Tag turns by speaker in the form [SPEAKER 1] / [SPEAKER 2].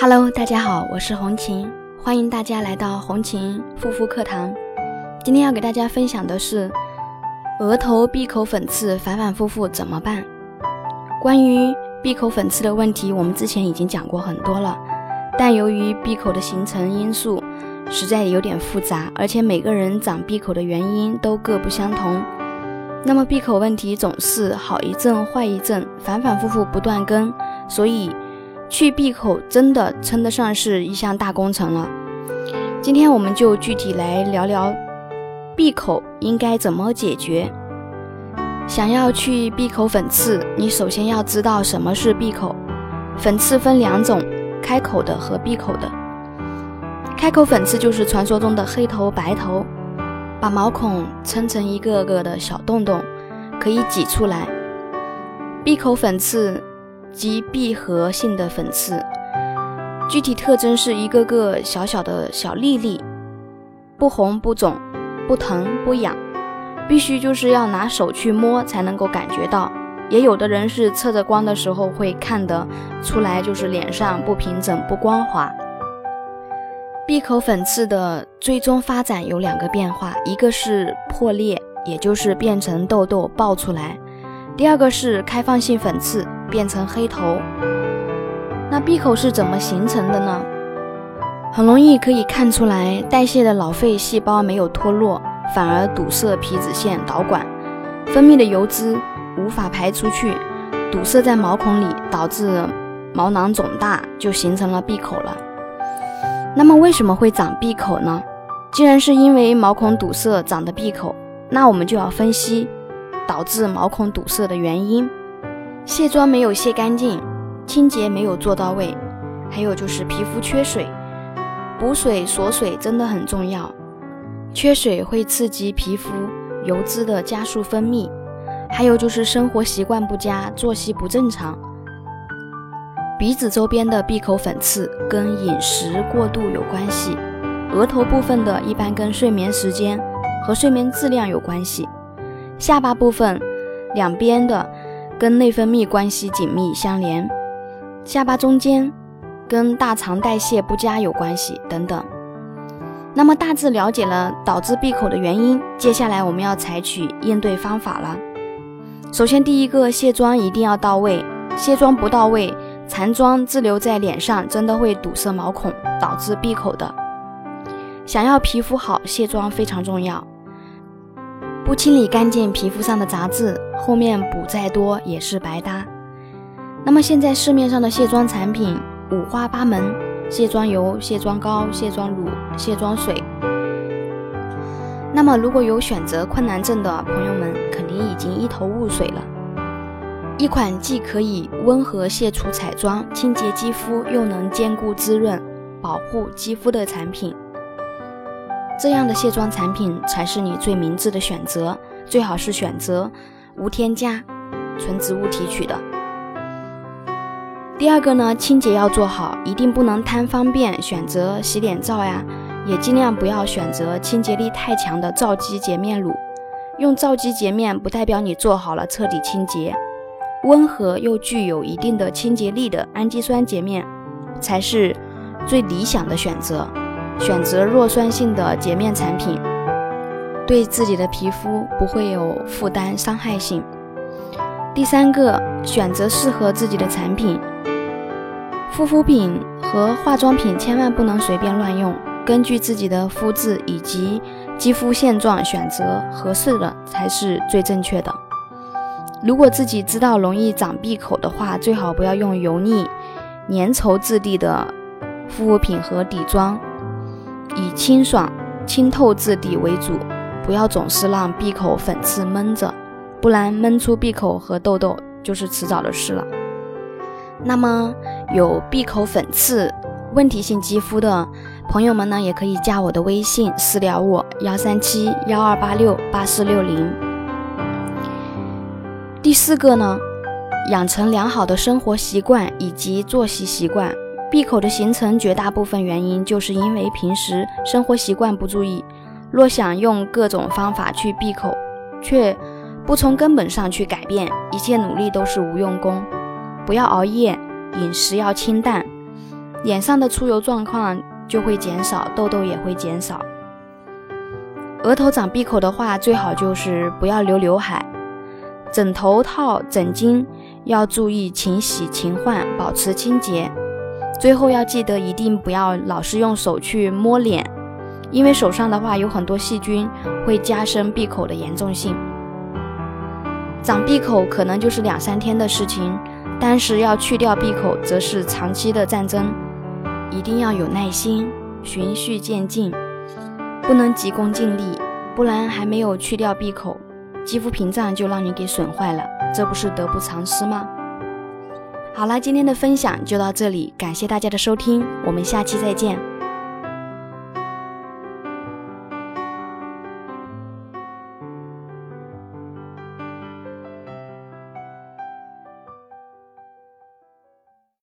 [SPEAKER 1] Hello，大家好，我是红琴，欢迎大家来到红琴护肤课堂。今天要给大家分享的是额头闭口粉刺反反复复怎么办？关于闭口粉刺的问题，我们之前已经讲过很多了，但由于闭口的形成因素实在有点复杂，而且每个人长闭口的原因都各不相同，那么闭口问题总是好一阵坏一阵，反反复复不断更，所以。去闭口真的称得上是一项大工程了。今天我们就具体来聊聊闭口应该怎么解决。想要去闭口粉刺，你首先要知道什么是闭口。粉刺分两种，开口的和闭口的。开口粉刺就是传说中的黑头白头，把毛孔撑成一个个的小洞洞，可以挤出来。闭口粉刺。及闭合性的粉刺，具体特征是一个个小小的小粒粒，不红不肿，不疼不痒，必须就是要拿手去摸才能够感觉到。也有的人是测着光的时候会看得出来，就是脸上不平整不光滑。闭口粉刺的最终发展有两个变化，一个是破裂，也就是变成痘痘爆出来。第二个是开放性粉刺变成黑头，那闭口是怎么形成的呢？很容易可以看出来，代谢的老废细胞没有脱落，反而堵塞皮脂腺导管，分泌的油脂无法排出去，堵塞在毛孔里，导致毛囊肿大，就形成了闭口了。那么为什么会长闭口呢？既然是因为毛孔堵塞长的闭口，那我们就要分析。导致毛孔堵塞的原因，卸妆没有卸干净，清洁没有做到位，还有就是皮肤缺水，补水锁水真的很重要。缺水会刺激皮肤油脂的加速分泌，还有就是生活习惯不佳，作息不正常。鼻子周边的闭口粉刺跟饮食过度有关系，额头部分的一般跟睡眠时间和睡眠质量有关系。下巴部分两边的跟内分泌关系紧密相连，下巴中间跟大肠代谢不佳有关系等等。那么大致了解了导致闭口的原因，接下来我们要采取应对方法了。首先，第一个卸妆一定要到位，卸妆不到位，残妆滞留在脸上，真的会堵塞毛孔，导致闭口的。想要皮肤好，卸妆非常重要。不清理干净皮肤上的杂质，后面补再多也是白搭。那么现在市面上的卸妆产品五花八门，卸妆油、卸妆膏、卸妆乳、卸妆水。那么如果有选择困难症的朋友们，肯定已经一头雾水了。一款既可以温和卸除彩妆、清洁肌肤，又能兼顾滋润、保护肌肤的产品。这样的卸妆产品才是你最明智的选择，最好是选择无添加、纯植物提取的。第二个呢，清洁要做好，一定不能贪方便选择洗脸皂呀，也尽量不要选择清洁力太强的皂基洁面乳。用皂基洁面不代表你做好了彻底清洁，温和又具有一定的清洁力的氨基酸洁面才是最理想的选择。选择弱酸性的洁面产品，对自己的皮肤不会有负担伤害性。第三个，选择适合自己的产品。护肤品和化妆品千万不能随便乱用，根据自己的肤质以及肌肤现状选择合适的才是最正确的。如果自己知道容易长闭口的话，最好不要用油腻、粘稠质地的护肤品和底妆。以清爽、清透质地为主，不要总是让闭口粉刺闷着，不然闷出闭口和痘痘就是迟早的事了。那么有闭口粉刺问题性肌肤的朋友们呢，也可以加我的微信私聊我幺三七幺二八六八四六零。第四个呢，养成良好的生活习惯以及作息习惯。闭口的形成，绝大部分原因就是因为平时生活习惯不注意。若想用各种方法去闭口，却不从根本上去改变，一切努力都是无用功。不要熬夜，饮食要清淡，脸上的出油状况就会减少，痘痘也会减少。额头长闭口的话，最好就是不要留刘海，枕头套、枕巾要注意勤洗勤换，保持清洁。最后要记得，一定不要老是用手去摸脸，因为手上的话有很多细菌，会加深闭口的严重性。长闭口可能就是两三天的事情，但是要去掉闭口，则是长期的战争，一定要有耐心，循序渐进。不能急功近利，不然还没有去掉闭口，肌肤屏障就让你给损坏了，这不是得不偿失吗？好了，今天的分享就到这里，感谢大家的收听，我们下期再见。